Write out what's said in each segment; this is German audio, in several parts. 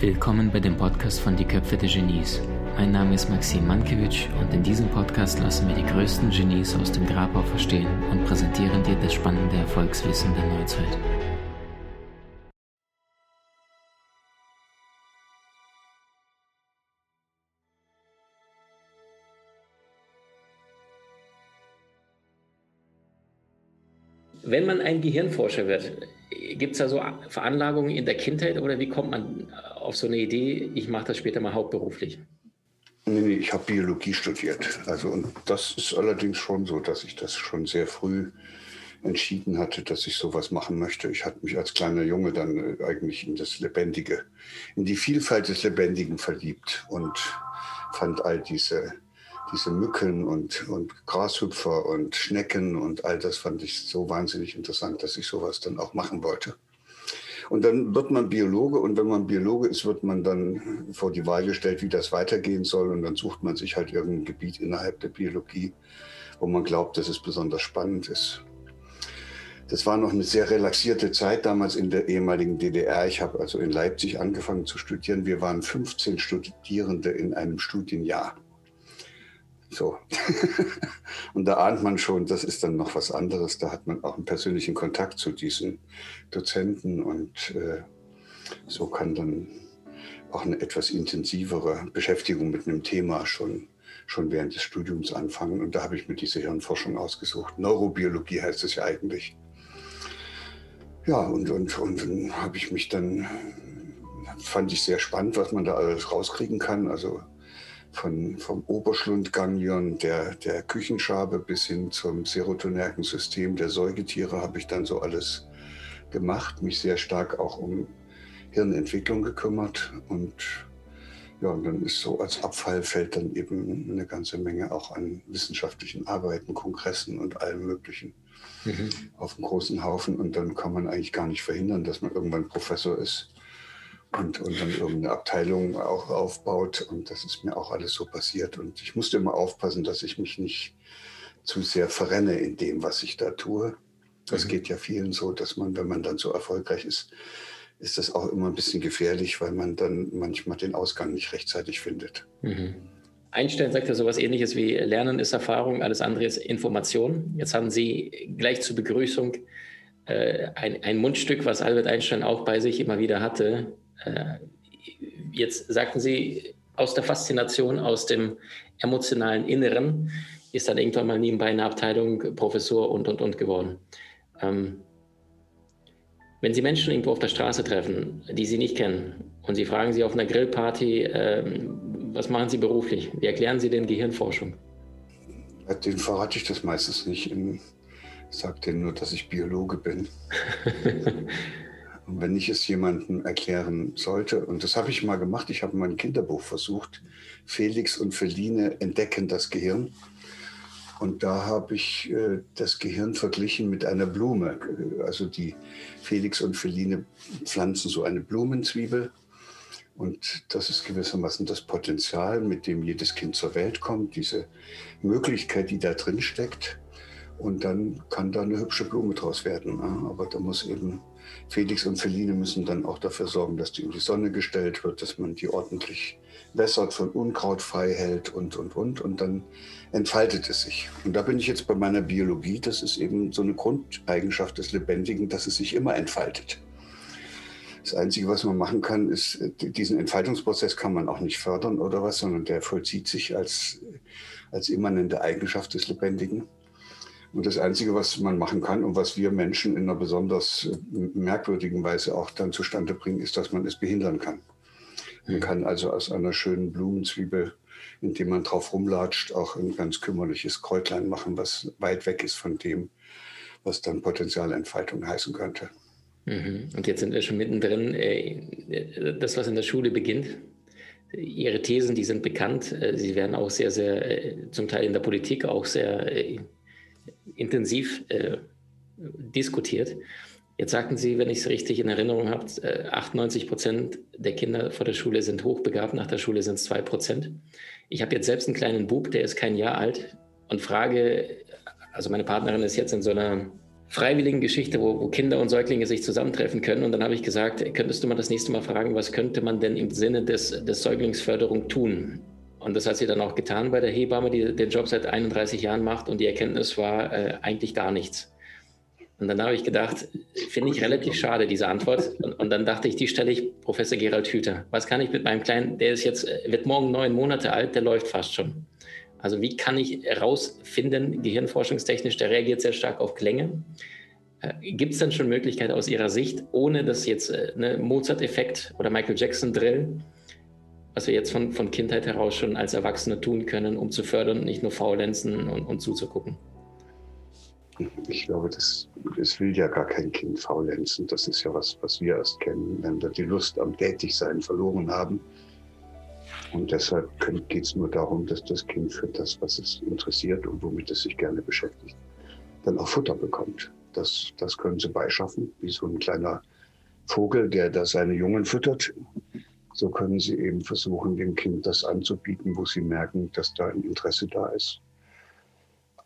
Willkommen bei dem Podcast von Die Köpfe der Genies. Mein Name ist Maxim Mankewitsch und in diesem Podcast lassen wir die größten Genies aus dem Grabau verstehen und präsentieren dir das spannende Erfolgswissen der Neuzeit. Wenn man ein Gehirnforscher wird, gibt es da so Veranlagungen in der Kindheit oder wie kommt man auf so eine Idee, ich mache das später mal hauptberuflich? Nee, nee, ich habe Biologie studiert. Also, und das ist allerdings schon so, dass ich das schon sehr früh entschieden hatte, dass ich sowas machen möchte. Ich hatte mich als kleiner Junge dann äh, eigentlich in das Lebendige, in die Vielfalt des Lebendigen verliebt und fand all diese diese Mücken und, und Grashüpfer und Schnecken und all das fand ich so wahnsinnig interessant, dass ich sowas dann auch machen wollte. Und dann wird man Biologe und wenn man Biologe ist, wird man dann vor die Wahl gestellt, wie das weitergehen soll. Und dann sucht man sich halt irgendein Gebiet innerhalb der Biologie, wo man glaubt, dass es besonders spannend ist. Das war noch eine sehr relaxierte Zeit damals in der ehemaligen DDR. Ich habe also in Leipzig angefangen zu studieren. Wir waren 15 Studierende in einem Studienjahr. So. und da ahnt man schon, das ist dann noch was anderes. Da hat man auch einen persönlichen Kontakt zu diesen Dozenten und äh, so kann dann auch eine etwas intensivere Beschäftigung mit einem Thema schon, schon während des Studiums anfangen. Und da habe ich mir diese Hirnforschung ausgesucht. Neurobiologie heißt es ja eigentlich. Ja, und, und, und dann habe ich mich dann, fand ich sehr spannend, was man da alles rauskriegen kann. Also von, vom Oberschlundganglion der, der Küchenschabe bis hin zum Serotonergensystem der Säugetiere habe ich dann so alles gemacht, mich sehr stark auch um Hirnentwicklung gekümmert und ja, und dann ist so als Abfall fällt dann eben eine ganze Menge auch an wissenschaftlichen Arbeiten, Kongressen und allem Möglichen mhm. auf dem großen Haufen. Und dann kann man eigentlich gar nicht verhindern, dass man irgendwann Professor ist und, und dann irgendeine Abteilung auch aufbaut. Und das ist mir auch alles so passiert. Und ich musste immer aufpassen, dass ich mich nicht zu sehr verrenne in dem, was ich da tue. Das mhm. geht ja vielen so, dass man, wenn man dann so erfolgreich ist, ist das auch immer ein bisschen gefährlich, weil man dann manchmal den Ausgang nicht rechtzeitig findet. Mhm. Einstein sagt ja sowas ähnliches wie Lernen ist Erfahrung, alles andere ist Information. Jetzt haben Sie gleich zur Begrüßung äh, ein, ein Mundstück, was Albert Einstein auch bei sich immer wieder hatte, jetzt sagten Sie, aus der Faszination, aus dem emotionalen Inneren ist dann irgendwann mal nebenbei eine Abteilung Professor und, und, und geworden. Ähm, wenn Sie Menschen irgendwo auf der Straße treffen, die Sie nicht kennen, und Sie fragen Sie auf einer Grillparty, ähm, was machen Sie beruflich? Wie erklären Sie denn Gehirnforschung? Den verrate ich das meistens nicht. Ich sage denen nur, dass ich Biologe bin. Und wenn ich es jemandem erklären sollte, und das habe ich mal gemacht, ich habe mein Kinderbuch versucht, Felix und Feline entdecken das Gehirn. Und da habe ich äh, das Gehirn verglichen mit einer Blume. Also die Felix und Feline pflanzen so eine Blumenzwiebel. Und das ist gewissermaßen das Potenzial, mit dem jedes Kind zur Welt kommt, diese Möglichkeit, die da drin steckt. Und dann kann da eine hübsche Blume draus werden. Aber da muss eben Felix und Feline müssen dann auch dafür sorgen, dass die in die Sonne gestellt wird, dass man die ordentlich wässert, von Unkraut frei hält und, und, und. Und dann entfaltet es sich. Und da bin ich jetzt bei meiner Biologie. Das ist eben so eine Grundeigenschaft des Lebendigen, dass es sich immer entfaltet. Das Einzige, was man machen kann, ist, diesen Entfaltungsprozess kann man auch nicht fördern oder was, sondern der vollzieht sich als, als immanente Eigenschaft des Lebendigen. Und das Einzige, was man machen kann und was wir Menschen in einer besonders äh, merkwürdigen Weise auch dann zustande bringen, ist, dass man es behindern kann. Man mhm. kann also aus einer schönen Blumenzwiebel, indem man drauf rumlatscht, auch ein ganz kümmerliches Kräutlein machen, was weit weg ist von dem, was dann Potenzialentfaltung heißen könnte. Mhm. Und jetzt sind wir schon mittendrin. Äh, das, was in der Schule beginnt, Ihre Thesen, die sind bekannt. Äh, Sie werden auch sehr, sehr, zum Teil in der Politik auch sehr intensiv äh, diskutiert. Jetzt sagten Sie, wenn ich es richtig in Erinnerung habe, äh, 98 Prozent der Kinder vor der Schule sind hochbegabt, nach der Schule sind es zwei Prozent. Ich habe jetzt selbst einen kleinen Bub, der ist kein Jahr alt und frage, also meine Partnerin ist jetzt in so einer freiwilligen Geschichte, wo, wo, Kinder und Säuglinge sich zusammentreffen können. Und dann habe ich gesagt, könntest du mal das nächste Mal fragen, was könnte man denn im Sinne des, des Säuglingsförderung tun? Und das hat sie dann auch getan bei der Hebamme, die den Job seit 31 Jahren macht. Und die Erkenntnis war äh, eigentlich gar nichts. Und dann habe ich gedacht, finde ich relativ schade, diese Antwort. Und, und, dann dachte ich, die stelle ich Professor Gerald Hüther. Was kann ich mit meinem Kleinen, der ist jetzt, äh, wird morgen neun Monate alt, der läuft fast schon. Also wie kann ich herausfinden, gehirnforschungstechnisch, der reagiert sehr stark auf Klänge. Äh, Gibt es dann schon Möglichkeiten aus Ihrer Sicht, ohne dass jetzt äh, ne, Mozart-Effekt oder Michael Jackson-Drill, was wir jetzt von, von Kindheit heraus schon als Erwachsene tun können, um zu fördern, nicht nur faulenzen und, und zuzugucken? Ich glaube, das, das will ja gar kein Kind faulenzen. Das ist ja was, was wir erst kennen, wenn wir die Lust am Tätigsein verloren haben und deshalb geht es nur darum, dass das Kind für das, was es interessiert und womit es sich gerne beschäftigt, dann auch Futter bekommt. Das, das können sie beischaffen, wie so ein kleiner Vogel, der da seine Jungen füttert. So können sie eben versuchen, dem Kind das anzubieten, wo sie merken, dass da ein Interesse da ist.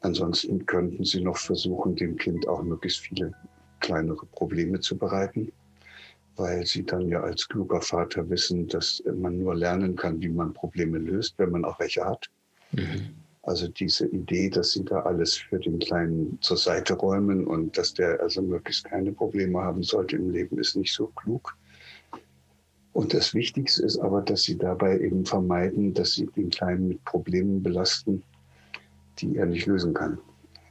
Ansonsten könnten sie noch versuchen, dem Kind auch möglichst viele kleinere Probleme zu bereiten weil sie dann ja als kluger Vater wissen, dass man nur lernen kann, wie man Probleme löst, wenn man auch welche hat. Mhm. Also diese Idee, dass sie da alles für den Kleinen zur Seite räumen und dass der also möglichst keine Probleme haben sollte im Leben, ist nicht so klug. Und das Wichtigste ist aber, dass sie dabei eben vermeiden, dass sie den Kleinen mit Problemen belasten, die er nicht lösen kann.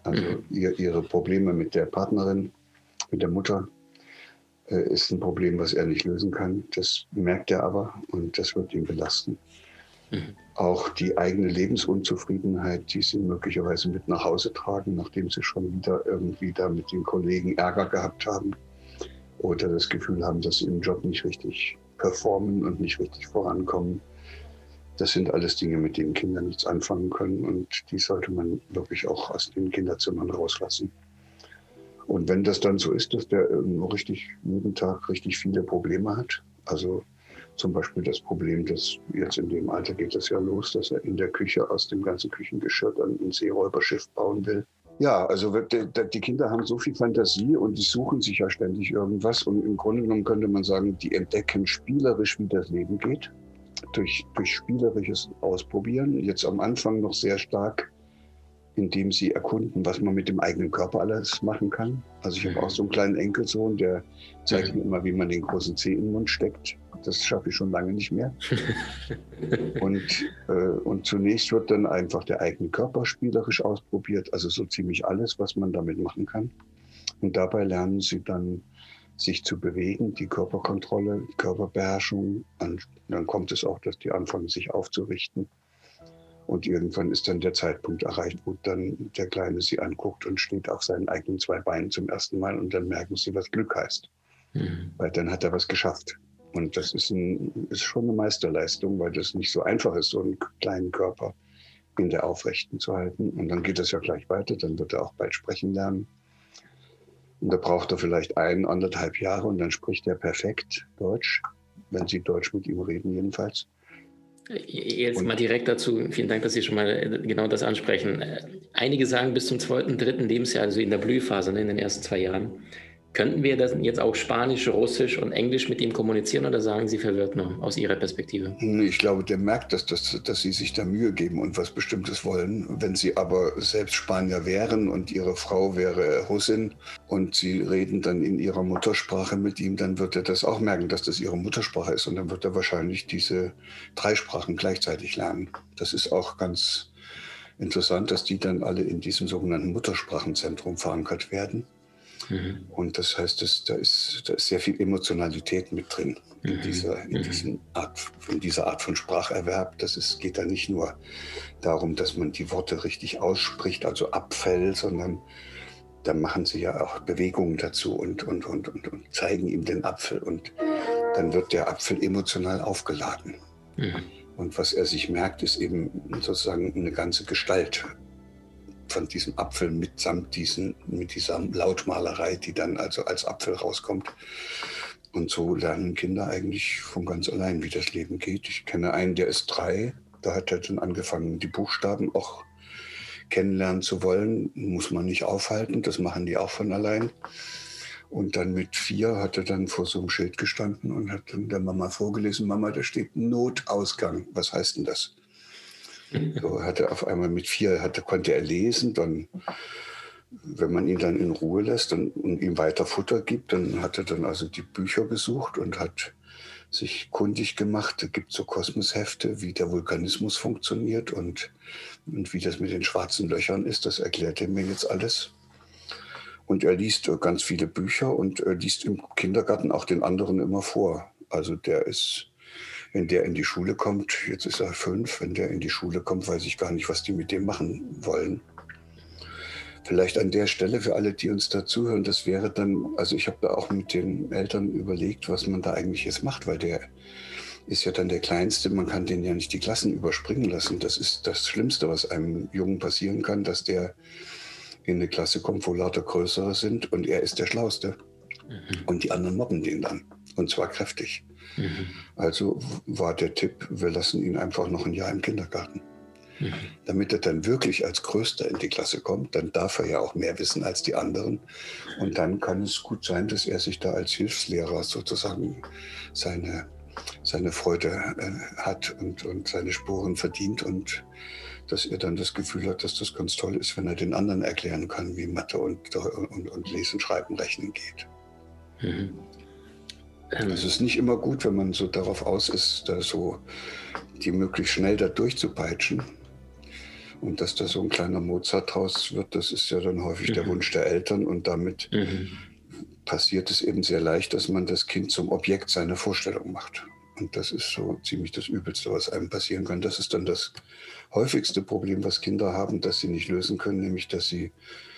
Also mhm. ihr, ihre Probleme mit der Partnerin, mit der Mutter, äh, ist ein Problem, was er nicht lösen kann. Das merkt er aber und das wird ihn belasten. Mhm. Auch die eigene Lebensunzufriedenheit, die sie möglicherweise mit nach Hause tragen, nachdem sie schon wieder irgendwie da mit den Kollegen Ärger gehabt haben oder das Gefühl haben, dass sie im Job nicht richtig performen und nicht richtig vorankommen. Das sind alles Dinge, mit denen Kinder nichts anfangen können und die sollte man wirklich auch aus den Kinderzimmern rauslassen. Und wenn das dann so ist, dass der richtig jeden Tag richtig viele Probleme hat, also zum Beispiel das Problem, dass jetzt in dem Alter geht das ja los, dass er in der Küche aus dem ganzen Küchengeschirr dann ein Seeräuberschiff bauen will. Ja, also die Kinder haben so viel Fantasie und die suchen sich ja ständig irgendwas. Und im Grunde genommen könnte man sagen, die entdecken spielerisch, wie das Leben geht. Durch, durch spielerisches Ausprobieren. Jetzt am Anfang noch sehr stark indem sie erkunden, was man mit dem eigenen Körper alles machen kann. Also ich habe auch so einen kleinen Enkelsohn, der zeigt mir immer, wie man den großen Zeh in den Mund steckt. Das schaffe ich schon lange nicht mehr. und, äh, und zunächst wird dann einfach der eigene Körper spielerisch ausprobiert, also so ziemlich alles, was man damit machen kann. Und dabei lernen sie dann, sich zu bewegen, die Körperkontrolle, die Körperbeherrschung. Und dann kommt es auch, dass die anfangen, sich aufzurichten und irgendwann ist dann der Zeitpunkt erreicht, wo dann der Kleine sie anguckt und steht auf seinen eigenen zwei Beinen zum ersten Mal und dann merken sie, was Glück heißt. Mhm. Weil dann hat er was geschafft. Und das ist, ein, ist schon eine Meisterleistung, weil das nicht so einfach ist, so einen kleinen Körper in der Aufrechten zu halten. Und dann geht es ja gleich weiter, dann wird er auch bald sprechen lernen. Und da braucht er vielleicht ein, anderthalb Jahre und dann spricht er perfekt Deutsch, wenn Sie Deutsch mit ihm reden jedenfalls. Jetzt mal direkt dazu, vielen Dank, dass Sie schon mal äh, genau das ansprechen. Einige sagen bis zum zweiten, dritten Lebensjahr, also in der Blühphase, ne, in den ersten zwei Jahren, Könnten wir das jetzt auch Spanisch, Russisch und Englisch mit ihm kommunizieren oder sagen Sie verwirrt noch aus Ihrer Perspektive? Ich glaube, der merkt, dass, dass, dass Sie sich da Mühe geben und was Bestimmtes wollen. Wenn Sie aber selbst Spanier wären und Ihre Frau wäre Russin und Sie reden dann in Ihrer Muttersprache mit ihm, dann wird er das auch merken, dass das Ihre Muttersprache ist und dann wird er wahrscheinlich diese drei Sprachen gleichzeitig lernen. Das ist auch ganz interessant, dass die dann alle in diesem sogenannten Muttersprachenzentrum verankert werden. Mhm. Und das heißt, das, da, ist, da ist sehr viel Emotionalität mit drin in, mhm. dieser, in, mhm. Art, in dieser Art von Spracherwerb. Das ist, geht da nicht nur darum, dass man die Worte richtig ausspricht, also abfällt, sondern da machen sie ja auch Bewegungen dazu und, und, und, und, und zeigen ihm den Apfel. Und dann wird der Apfel emotional aufgeladen. Mhm. Und was er sich merkt, ist eben sozusagen eine ganze Gestalt von diesem Apfel mitsamt diesen, mit dieser Lautmalerei, die dann also als Apfel rauskommt. Und so lernen Kinder eigentlich von ganz allein, wie das Leben geht. Ich kenne einen, der ist drei. Da hat er dann angefangen, die Buchstaben auch kennenlernen zu wollen, muss man nicht aufhalten. Das machen die auch von allein. Und dann mit vier hat er dann vor so einem Schild gestanden und hat dann der Mama vorgelesen, Mama, da steht Notausgang. Was heißt denn das? So hat er auf einmal mit vier, hatte, konnte er lesen, dann, wenn man ihn dann in Ruhe lässt und, und ihm weiter Futter gibt, dann hat er dann also die Bücher besucht und hat sich kundig gemacht. Es gibt so Kosmoshefte, wie der Vulkanismus funktioniert und, und wie das mit den schwarzen Löchern ist. Das erklärt er mir jetzt alles. Und er liest äh, ganz viele Bücher und er liest im Kindergarten auch den anderen immer vor. Also der ist, wenn der in die Schule kommt, jetzt ist er fünf, wenn der in die Schule kommt, weiß ich gar nicht, was die mit dem machen wollen. Vielleicht an der Stelle für alle, die uns dazuhören, das wäre dann, also ich habe da auch mit den Eltern überlegt, was man da eigentlich jetzt macht, weil der ist ja dann der Kleinste, man kann den ja nicht die Klassen überspringen lassen. Das ist das Schlimmste, was einem Jungen passieren kann, dass der in eine Klasse kommt, wo lauter Größere sind und er ist der Schlauste. Mhm. Und die anderen mobben den dann. Und zwar kräftig. Mhm. Also war der Tipp, wir lassen ihn einfach noch ein Jahr im Kindergarten. Mhm. Damit er dann wirklich als Größter in die Klasse kommt, dann darf er ja auch mehr wissen als die anderen. Und dann kann es gut sein, dass er sich da als Hilfslehrer sozusagen seine, seine Freude äh, hat und, und seine Spuren verdient und dass er dann das Gefühl hat, dass das ganz toll ist, wenn er den anderen erklären kann, wie Mathe und, und, und Lesen, Schreiben, Rechnen geht. Mhm. Es ist nicht immer gut, wenn man so darauf aus ist, da so die möglichst schnell da durchzupeitschen. Und dass da so ein kleiner Mozart draus wird, das ist ja dann häufig mhm. der Wunsch der Eltern. Und damit mhm. passiert es eben sehr leicht, dass man das Kind zum Objekt seiner Vorstellung macht. Und das ist so ziemlich das Übelste, was einem passieren kann. Das ist dann das häufigste Problem, was Kinder haben, das sie nicht lösen können, nämlich dass sie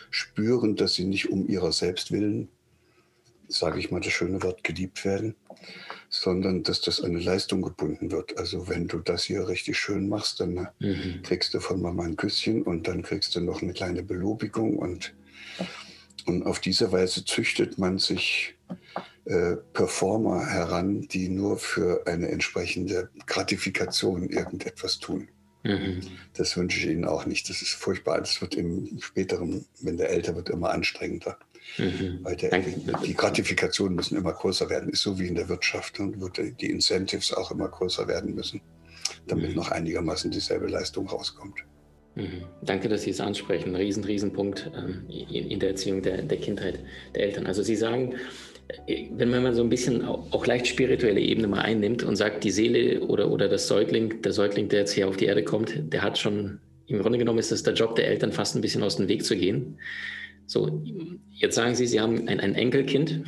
spüren, dass sie nicht um ihrer selbst willen, sage ich mal das schöne Wort, geliebt werden, sondern dass das an eine Leistung gebunden wird. Also wenn du das hier richtig schön machst, dann mhm. kriegst du von Mama ein Küsschen und dann kriegst du noch eine kleine Belobigung und, und auf diese Weise züchtet man sich äh, Performer heran, die nur für eine entsprechende Gratifikation irgendetwas tun. Mhm. Das wünsche ich Ihnen auch nicht. Das ist furchtbar. Das wird im späteren, wenn der älter wird, immer anstrengender. Mhm. Weil der, die Gratifikationen müssen immer größer werden. Ist so wie in der Wirtschaft. Und wird die Incentives auch immer größer werden müssen, damit mhm. noch einigermaßen dieselbe Leistung rauskommt. Mhm. Danke, dass Sie es ansprechen. Riesen, riesen Punkt ähm, in, der Erziehung der, der Kindheit der Eltern. Also Sie sagen, wenn man mal so ein bisschen auch leicht spirituelle Ebene mal einnimmt und sagt, die Seele oder, oder das Säugling, der Säugling, der jetzt hier auf die Erde kommt, der hat schon, im Grunde genommen ist es der Job der Eltern, fast ein bisschen aus dem Weg zu gehen. So, jetzt sagen Sie, Sie haben ein, ein Enkelkind.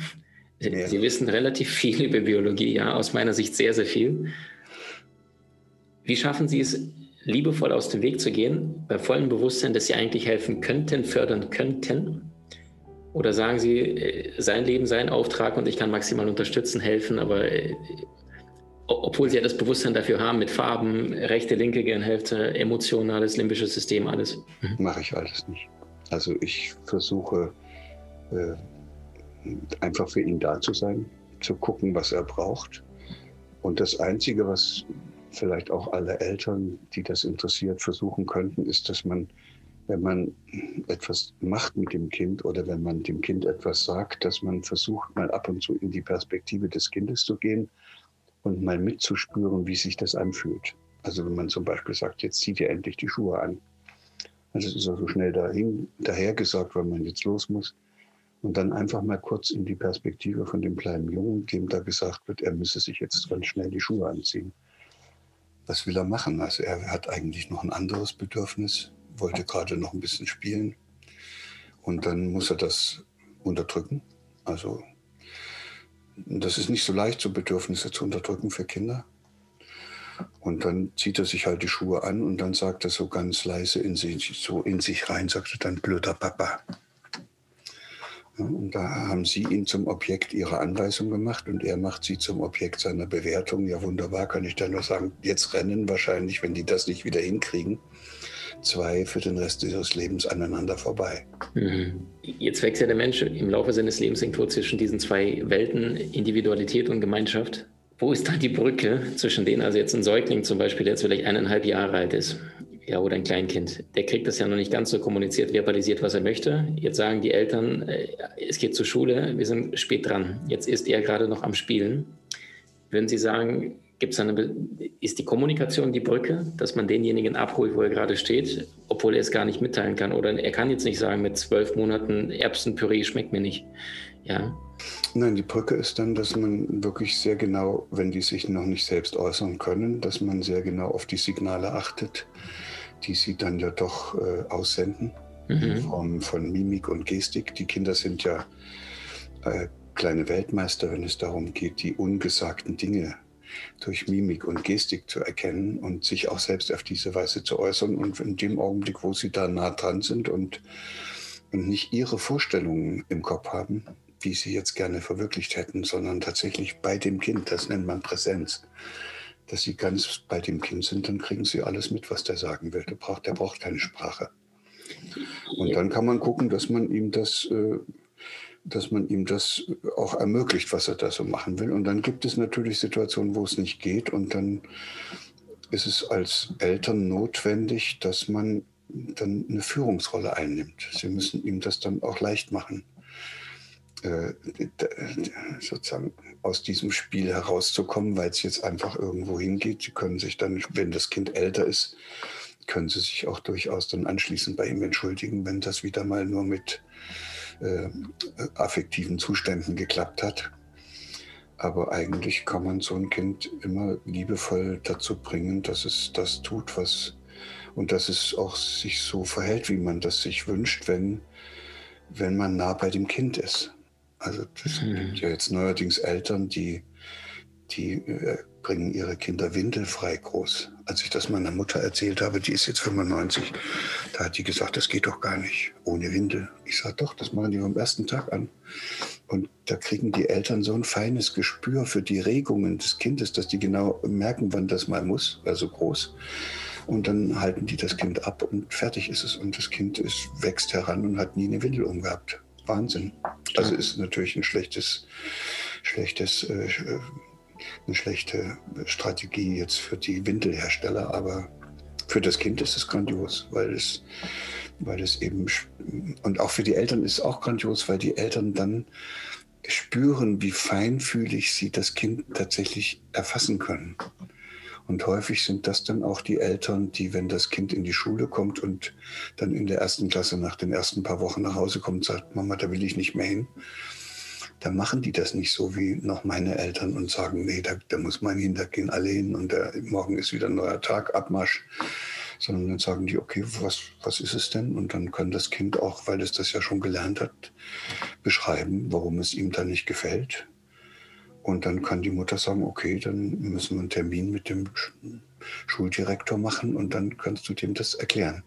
Ja. Sie wissen relativ viel über Biologie, ja, aus meiner Sicht sehr, sehr viel. Wie schaffen Sie es, liebevoll aus dem Weg zu gehen, bei vollem Bewusstsein, dass Sie eigentlich helfen könnten, fördern könnten? Oder sagen Sie, äh, sein Leben, sein Auftrag und ich kann maximal unterstützen, helfen, aber äh, obwohl Sie ja das Bewusstsein dafür haben mit Farben, rechte, linke Gehirnhälfte, emotionales, limbisches System, alles? Mhm. Mache ich alles nicht. Also ich versuche äh, einfach für ihn da zu sein, zu gucken, was er braucht. Und das Einzige, was vielleicht auch alle Eltern, die das interessiert, versuchen könnten, ist, dass man wenn man etwas macht mit dem Kind oder wenn man dem Kind etwas sagt, dass man versucht, mal ab und zu in die Perspektive des Kindes zu gehen und mal mitzuspüren, wie sich das anfühlt. Also wenn man zum Beispiel sagt, jetzt zieht ihr endlich die Schuhe an. Also es ist auch so schnell dahin, daher gesagt, weil man jetzt los muss. Und dann einfach mal kurz in die Perspektive von dem kleinen Jungen, dem da gesagt wird, er müsse sich jetzt ganz schnell die Schuhe anziehen. Was will er machen? Also er hat eigentlich noch ein anderes Bedürfnis wollte gerade noch ein bisschen spielen. Und dann muss er das unterdrücken. Also das ist nicht so leicht, so Bedürfnisse zu unterdrücken für Kinder. Und dann zieht er sich halt die Schuhe an und dann sagt er so ganz leise in sich, so in sich rein, sagt er dann blöder Papa. Und da haben sie ihn zum Objekt ihrer Anweisung gemacht und er macht sie zum Objekt seiner Bewertung. Ja, wunderbar, kann ich da nur sagen. Jetzt rennen wahrscheinlich, wenn die das nicht wieder hinkriegen zwei für den Rest ihres Lebens aneinander vorbei. Mhm. Jetzt wächst ja der Mensch im Laufe seines Lebens irgendwo zwischen diesen zwei Welten, Individualität und Gemeinschaft. Wo ist da die Brücke zwischen denen, also jetzt ein Säugling zum Beispiel, der jetzt vielleicht eineinhalb Jahre alt ist? ja, oder ein Kleinkind, der kriegt das ja noch nicht ganz so kommuniziert, verbalisiert, was er möchte. Jetzt sagen die Eltern, äh, es geht zur Schule, wir sind spät dran. Jetzt ist er gerade noch am Spielen. Würden Sie sagen, gibt's eine, ist die Kommunikation die Brücke, dass man denjenigen abholt, wo er gerade steht, obwohl er es gar nicht mitteilen kann? Oder er kann jetzt nicht sagen, mit zwölf Monaten Erbsenpüree schmeckt mir nicht. Ja. Nein, die Brücke ist dann, dass man wirklich sehr genau, wenn die sich noch nicht selbst äußern können, dass man sehr genau auf die Signale achtet die sie dann ja doch äh, aussenden, mhm. in Form von Mimik und Gestik. Die Kinder sind ja äh, kleine Weltmeister, wenn es darum geht, die ungesagten Dinge durch Mimik und Gestik zu erkennen und sich auch selbst auf diese Weise zu äußern. Und in dem Augenblick, wo sie da nah dran sind und, und nicht ihre Vorstellungen im Kopf haben, wie sie jetzt gerne verwirklicht hätten, sondern tatsächlich bei dem Kind, das nennt man Präsenz, dass sie ganz bei dem Kind sind, dann kriegen sie alles mit, was der sagen will. Der braucht, der braucht keine Sprache. Und dann kann man gucken, dass man ihm das, äh, dass man ihm das auch ermöglicht, was er da so machen will. Und dann gibt es natürlich Situationen, wo es nicht geht. Und dann ist es als Eltern notwendig, dass man dann eine Führungsrolle einnimmt. Sie müssen ihm das dann auch leicht machen. Äh, sozusagen aus diesem Spiel herauszukommen, weil es jetzt einfach irgendwo hingeht. Sie können sich dann, wenn das Kind älter ist, können sie sich auch durchaus dann anschließend bei ihm entschuldigen, wenn das wieder mal nur mit äh, affektiven Zuständen geklappt hat. Aber eigentlich kann man so ein Kind immer liebevoll dazu bringen, dass es das tut, was und dass es auch sich so verhält, wie man das sich wünscht, wenn, wenn man nah bei dem Kind ist. Also es mhm. gibt ja jetzt neuerdings Eltern, die, die äh, bringen ihre Kinder windelfrei groß. Als ich das meiner Mutter erzählt habe, die ist jetzt 95, da hat die gesagt, das geht doch gar nicht ohne Windel. Ich sage doch, das machen die vom ersten Tag an. Und da kriegen die Eltern so ein feines Gespür für die Regungen des Kindes, dass die genau merken, wann das mal muss, also groß. Und dann halten die das Kind ab und fertig ist es. Und das Kind ist, wächst heran und hat nie eine Windel umgehabt. Wahnsinn. Also ist natürlich ein schlechtes, schlechtes, äh, eine schlechte Strategie jetzt für die Windelhersteller, aber für das Kind ist es grandios, weil es, weil es eben, und auch für die Eltern ist es auch grandios, weil die Eltern dann spüren, wie feinfühlig sie das Kind tatsächlich erfassen können. Und häufig sind das dann auch die Eltern, die, wenn das Kind in die Schule kommt und dann in der ersten Klasse nach den ersten paar Wochen nach Hause kommt sagt, Mama, da will ich nicht mehr hin, dann machen die das nicht so wie noch meine Eltern und sagen, nee, da, da muss man hin, da gehen alle hin und der, morgen ist wieder ein neuer Tag, Abmarsch. Sondern dann sagen die, okay, was, was ist es denn? Und dann kann das Kind auch, weil es das ja schon gelernt hat, beschreiben, warum es ihm da nicht gefällt und dann kann die Mutter sagen, okay, dann müssen wir einen Termin mit dem Schuldirektor machen und dann kannst du dem das erklären.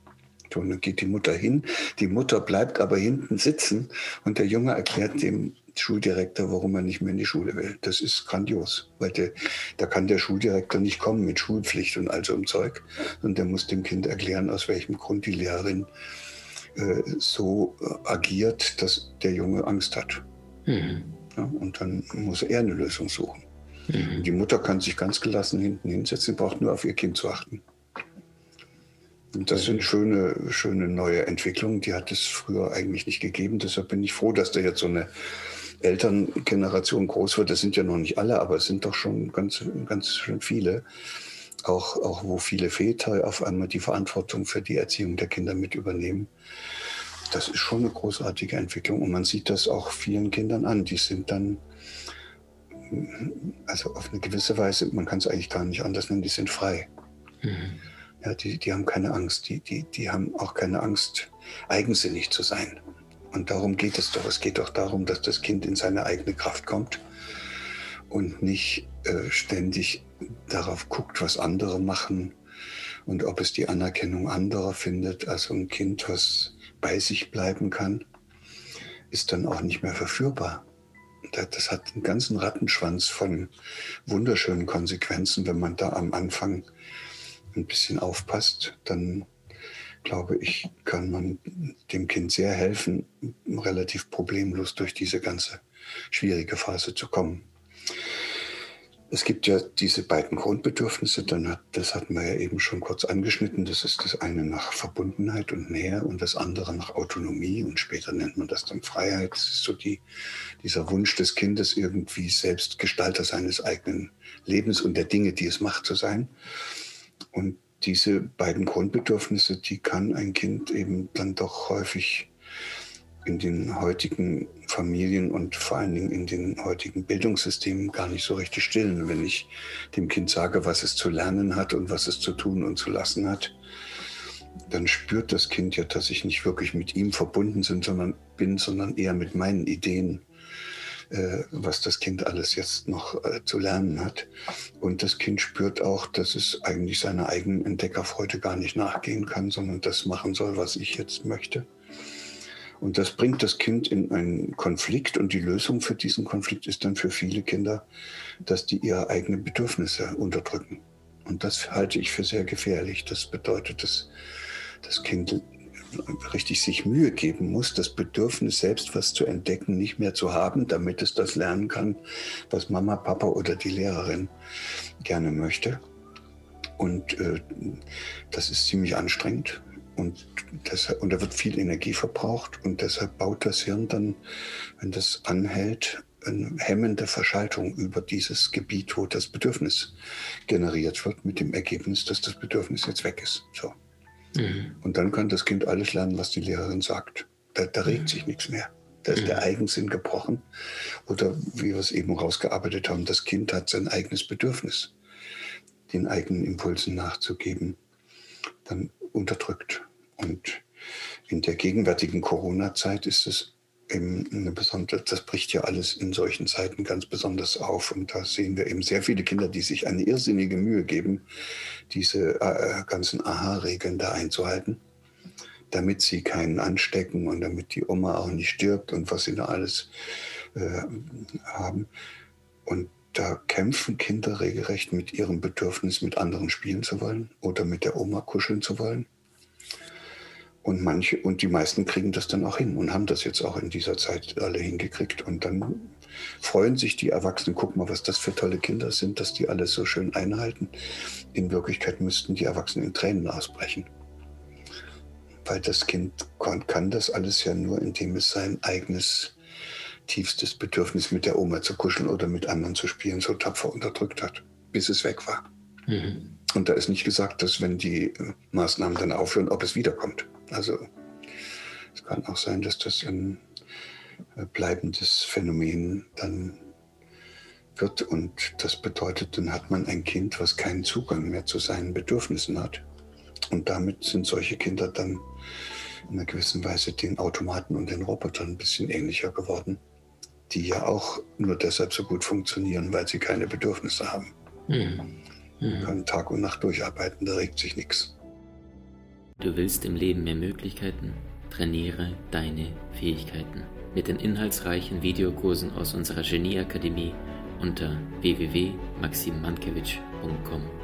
Und dann geht die Mutter hin. Die Mutter bleibt aber hinten sitzen und der Junge erklärt dem Schuldirektor, warum er nicht mehr in die Schule will. Das ist grandios, weil der, da kann der Schuldirektor nicht kommen mit Schulpflicht und all so einem Zeug, sondern der muss dem Kind erklären, aus welchem Grund die Lehrerin äh, so äh, agiert, dass der Junge Angst hat. Mhm. Ja, und dann muss er eine Lösung suchen. Mhm. Die Mutter kann sich ganz gelassen hinten hinsetzen, braucht nur auf ihr Kind zu achten. Und das sind schöne, schöne neue Entwicklungen, die hat es früher eigentlich nicht gegeben. Deshalb bin ich froh, dass da jetzt so eine Elterngeneration groß wird. Das sind ja noch nicht alle, aber es sind doch schon ganz, ganz schön viele. Auch, auch wo viele Väter auf einmal die Verantwortung für die Erziehung der Kinder mit übernehmen das ist schon eine großartige Entwicklung und man sieht das auch vielen Kindern an. Die sind dann, also auf eine gewisse Weise, man kann es eigentlich gar nicht anders nennen, die sind frei. Mhm. Ja, die, die haben keine Angst, die, die, die haben auch keine Angst, eigensinnig zu sein. Und darum geht es doch. Es geht doch darum, dass das Kind in seine eigene Kraft kommt und nicht äh, ständig darauf guckt, was andere machen und ob es die Anerkennung anderer findet. Also ein Kind, was bei sich bleiben kann, ist dann auch nicht mehr verführbar. Das hat einen ganzen Rattenschwanz von wunderschönen Konsequenzen. Wenn man da am Anfang ein bisschen aufpasst, dann glaube ich, kann man dem Kind sehr helfen, relativ problemlos durch diese ganze schwierige Phase zu kommen. Es gibt ja diese beiden Grundbedürfnisse, dann hat, das hatten wir ja eben schon kurz angeschnitten. Das ist das eine nach Verbundenheit und Nähe und das andere nach Autonomie und später nennt man das dann Freiheit. Das ist so die, dieser Wunsch des Kindes, irgendwie selbst Gestalter seines eigenen Lebens und der Dinge, die es macht, zu sein. Und diese beiden Grundbedürfnisse, die kann ein Kind eben dann doch häufig in den heutigen Familien und vor allen Dingen in den heutigen Bildungssystemen gar nicht so richtig stillen. Wenn ich dem Kind sage, was es zu lernen hat und was es zu tun und zu lassen hat, dann spürt das Kind ja, dass ich nicht wirklich mit ihm verbunden sind, sondern bin, sondern eher mit meinen Ideen, äh, was das Kind alles jetzt noch äh, zu lernen hat. Und das Kind spürt auch, dass es eigentlich seiner eigenen Entdeckerfreude gar nicht nachgehen kann, sondern das machen soll, was ich jetzt möchte. Und das bringt das Kind in einen Konflikt und die Lösung für diesen Konflikt ist dann für viele Kinder, dass die ihre eigenen Bedürfnisse unterdrücken. Und das halte ich für sehr gefährlich. Das bedeutet, dass das Kind richtig sich Mühe geben muss, das Bedürfnis selbst was zu entdecken, nicht mehr zu haben, damit es das lernen kann, was Mama, Papa oder die Lehrerin gerne möchte. Und äh, das ist ziemlich anstrengend. Und, deshalb, und da wird viel Energie verbraucht und deshalb baut das Hirn dann, wenn das anhält, eine hemmende Verschaltung über dieses Gebiet, wo das Bedürfnis generiert wird, mit dem Ergebnis, dass das Bedürfnis jetzt weg ist. So. Mhm. Und dann kann das Kind alles lernen, was die Lehrerin sagt. Da, da regt mhm. sich nichts mehr. Da ist mhm. der Eigensinn gebrochen. Oder wie wir es eben rausgearbeitet haben, das Kind hat sein eigenes Bedürfnis, den eigenen Impulsen nachzugeben, dann unterdrückt. Und in der gegenwärtigen Corona-Zeit ist es eben eine besondere, das bricht ja alles in solchen Zeiten ganz besonders auf. Und da sehen wir eben sehr viele Kinder, die sich eine irrsinnige Mühe geben, diese äh, ganzen Aha-Regeln da einzuhalten, damit sie keinen anstecken und damit die Oma auch nicht stirbt und was sie da alles äh, haben. Und da kämpfen Kinder regelrecht mit ihrem Bedürfnis, mit anderen spielen zu wollen oder mit der Oma kuscheln zu wollen. Und manche, und die meisten kriegen das dann auch hin und haben das jetzt auch in dieser Zeit alle hingekriegt. Und dann freuen sich die Erwachsenen, guck mal, was das für tolle Kinder sind, dass die alles so schön einhalten. In Wirklichkeit müssten die Erwachsenen in Tränen ausbrechen. Weil das Kind kann das alles ja nur, indem es sein eigenes tiefstes Bedürfnis mit der Oma zu kuscheln oder mit anderen zu spielen so tapfer unterdrückt hat, bis es weg war. Mhm. Und da ist nicht gesagt, dass wenn die Maßnahmen dann aufhören, ob es wiederkommt. Also es kann auch sein, dass das ein äh, bleibendes Phänomen dann wird. Und das bedeutet, dann hat man ein Kind, was keinen Zugang mehr zu seinen Bedürfnissen hat. Und damit sind solche Kinder dann in einer gewissen Weise den Automaten und den Robotern ein bisschen ähnlicher geworden, die ja auch nur deshalb so gut funktionieren, weil sie keine Bedürfnisse haben. Mhm. Mhm. Können Tag und Nacht durcharbeiten, da regt sich nichts. Du willst im Leben mehr Möglichkeiten? Trainiere deine Fähigkeiten mit den inhaltsreichen Videokursen aus unserer Genieakademie unter www.maximmankiewicz.com.